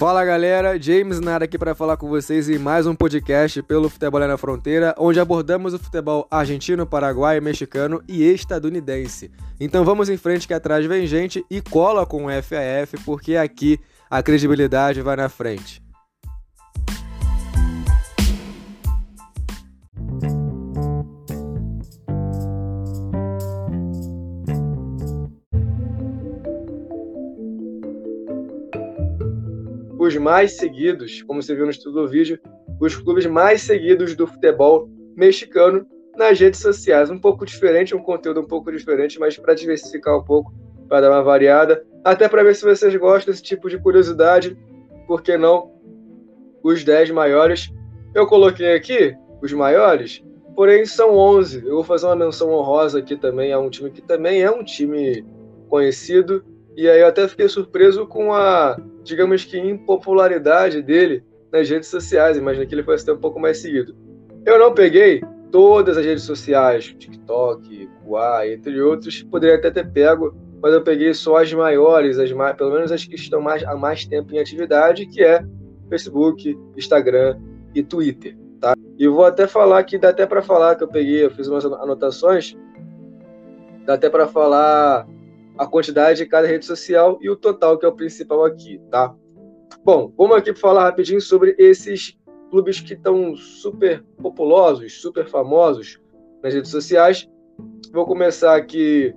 Fala galera, James Nara aqui para falar com vocês em mais um podcast pelo Futebol na Fronteira, onde abordamos o futebol argentino, paraguaio, mexicano e estadunidense. Então vamos em frente que atrás vem gente e cola com o FAF, porque aqui a credibilidade vai na frente. Os mais seguidos, como você viu no estudo do vídeo, os clubes mais seguidos do futebol mexicano nas redes sociais. Um pouco diferente, um conteúdo um pouco diferente, mas para diversificar um pouco, para dar uma variada, até para ver se vocês gostam desse tipo de curiosidade, por que não os 10 maiores. Eu coloquei aqui os maiores, porém são 11. Eu vou fazer uma menção honrosa aqui também a um time que também é um time conhecido, e aí eu até fiquei surpreso com a digamos que, impopularidade dele nas redes sociais. Imagina que ele fosse ter um pouco mais seguido. Eu não peguei todas as redes sociais, TikTok, Kuai, entre outros, poderia até ter pego, mas eu peguei só as maiores, as mais, pelo menos as que estão mais, há mais tempo em atividade, que é Facebook, Instagram e Twitter. Tá? E vou até falar que dá até para falar que eu peguei, eu fiz umas anotações, dá até para falar a quantidade de cada rede social e o total, que é o principal aqui, tá? Bom, vamos aqui falar rapidinho sobre esses clubes que estão super populosos, super famosos nas redes sociais. Vou começar aqui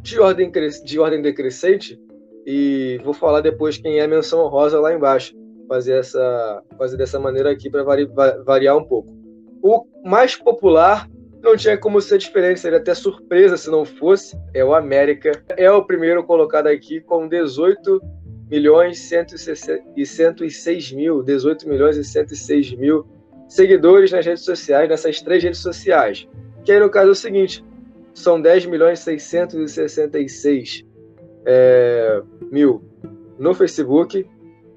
de ordem, de ordem decrescente e vou falar depois quem é a menção rosa lá embaixo. Fazer, essa, fazer dessa maneira aqui para variar um pouco. O mais popular não tinha como ser diferente, seria até surpresa se não fosse. É o América. É o primeiro colocado aqui com 18 milhões e 106 mil, 18 milhões e 106 mil seguidores nas redes sociais, nessas três redes sociais. Que aí no caso é o seguinte, são 10 milhões e 666 é, mil no Facebook,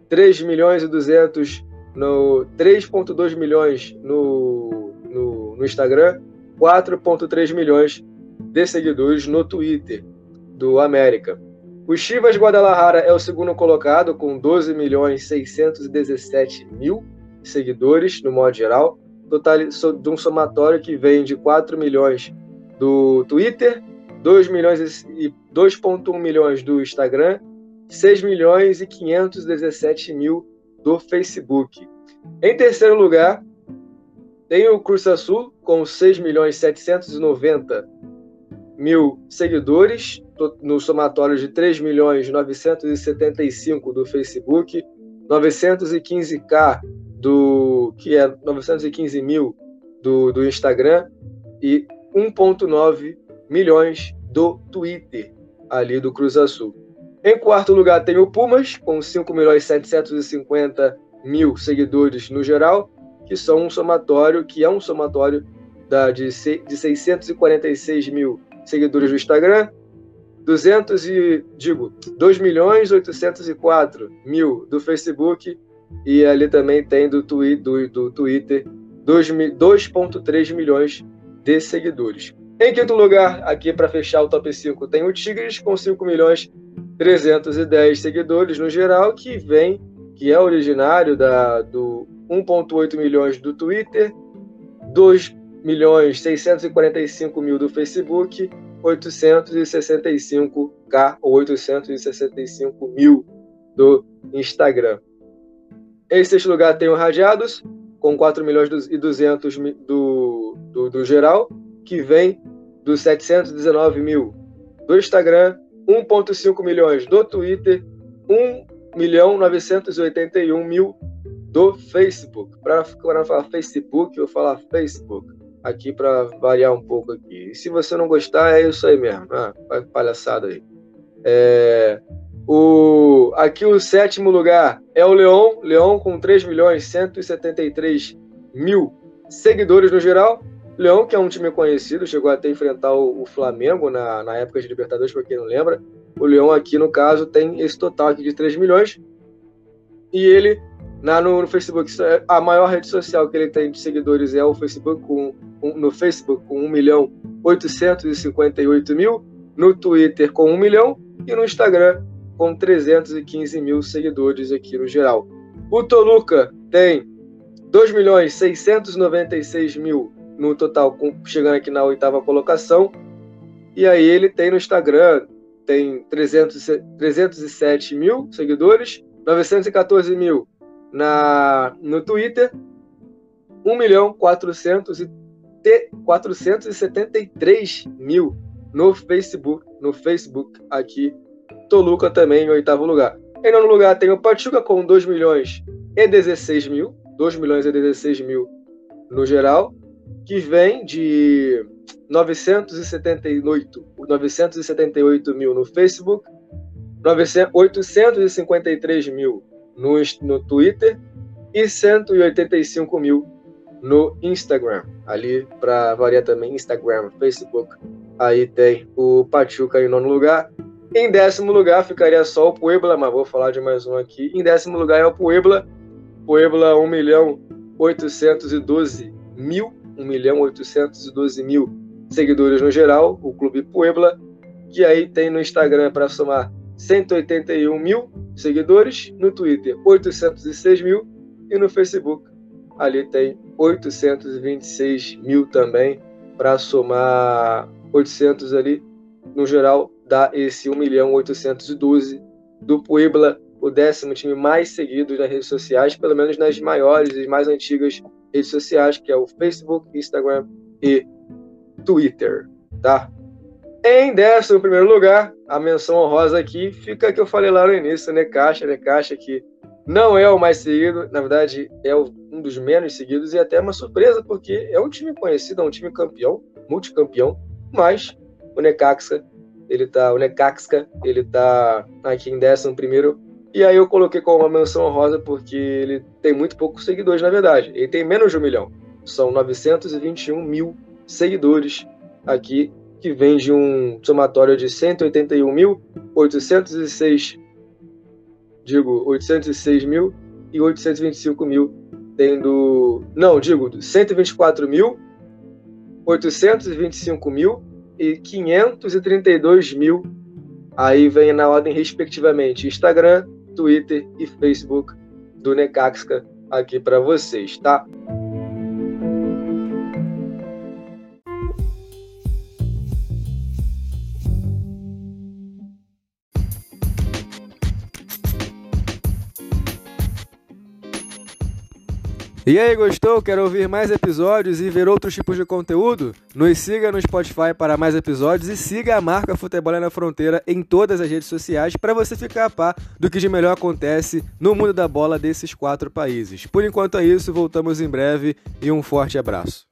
3 milhões e 200 no 3.2 milhões no, no, no Instagram 4,3 milhões de seguidores no Twitter do América. O Chivas Guadalajara é o segundo colocado, com 12 milhões 617 mil seguidores, no modo geral, total de um somatório que vem de 4 milhões do Twitter, 2 milhões e 2,1 milhões do Instagram, 6 milhões e 517 mil do Facebook. Em terceiro lugar, tem o Cruz Azul com 6 milhões 790 mil seguidores, no somatório de 3 milhões 975 do Facebook, 915k do que é 915 mil do, do Instagram e 1.9 milhões do Twitter ali do Cruz Azul. Em quarto lugar tem o Pumas com 5 milhões 750 mil seguidores no geral que são um somatório, que é um somatório da, de, de 646 mil seguidores do Instagram, 200 e, digo, 2 milhões 804 mil do Facebook e ali também tem do, twi do, do Twitter 2,3 milhões de seguidores. Em quinto lugar, aqui para fechar o top 5, tem o Tigres com 5 milhões 310 seguidores no geral, que vem, que é originário da, do 1,8 milhões do Twitter, 2 milhões 645 mil do Facebook, 865k ou 865 mil do Instagram. Em sexto lugar tem o Radiados, com 4 milhões e 200 do, do, do geral, que vem dos 719 mil do Instagram, 1,5 milhões do Twitter, 1 milhão 981 mil do Facebook. Para falar Facebook, eu vou falar Facebook. Aqui para variar um pouco aqui. E se você não gostar, é isso aí mesmo. Ah, palhaçada aí. É, o, aqui o sétimo lugar é o Leão. Leão com 3 milhões 173 mil seguidores no geral. Leão, que é um time conhecido, chegou até enfrentar o, o Flamengo na, na época de Libertadores, para quem não lembra. O Leão aqui, no caso, tem esse total aqui de 3 milhões. E ele na, no, no, Facebook, é a maior rede social que ele tem de seguidores é o Facebook, com, um, no Facebook com 1 milhão 858 mil, no Twitter com 1 milhão e no Instagram com 315 mil seguidores aqui no geral. O Toluca tem 2 milhões 696 mil no total, chegando aqui na oitava colocação. E aí ele tem no Instagram, tem 300, 307 mil seguidores, 914 mil na, no Twitter, 1 milhão 400 e 473 mil no Facebook, no Facebook aqui, Toluca também em oitavo lugar. Em nono lugar tem o Pachuca com 2 milhões e 16 mil, 2 milhões e 16 mil no geral, que vem de 978, 978 mil no Facebook, 853 mil no, no Twitter e 185 mil no Instagram. Ali, para variar também, Instagram, Facebook. Aí tem o Pachuca em nono lugar. Em décimo lugar ficaria só o Puebla, mas vou falar de mais um aqui. Em décimo lugar é o Puebla. Puebla, 1 milhão 812 mil. 1 milhão 812 mil seguidores no geral, o Clube Puebla, que aí tem no Instagram para somar 181 mil seguidores, no Twitter 806 mil e no Facebook ali tem 826 mil também para somar 800 ali no geral dá esse 1 milhão 812 do Puebla, o décimo time mais seguido nas redes sociais, pelo menos nas maiores e mais antigas redes sociais, que é o Facebook, Instagram e Twitter, tá? Em décimo primeiro lugar, a menção honrosa aqui fica que eu falei lá no início, né? Caixa, né? Caixa que não é o mais seguido, na verdade é um dos menos seguidos e até uma surpresa porque é um time conhecido, é um time campeão, multicampeão, mas o Necaxa, ele tá, o Necaxa, ele tá aqui em décimo primeiro e aí eu coloquei como uma menção honrosa porque ele tem muito poucos seguidores, na verdade. Ele tem menos de um milhão. São 921 mil seguidores aqui que vem de um somatório de 181.806, digo, 806 mil e 825 mil, tendo, não, digo, 124 mil, 825 mil e 532 mil. Aí vem na ordem respectivamente Instagram, Twitter e Facebook do Necaxa aqui para vocês, tá? E aí, gostou? Quer ouvir mais episódios e ver outros tipos de conteúdo? Nos siga no Spotify para mais episódios e siga a marca Futebol na Fronteira em todas as redes sociais para você ficar a par do que de melhor acontece no mundo da bola desses quatro países. Por enquanto é isso, voltamos em breve e um forte abraço.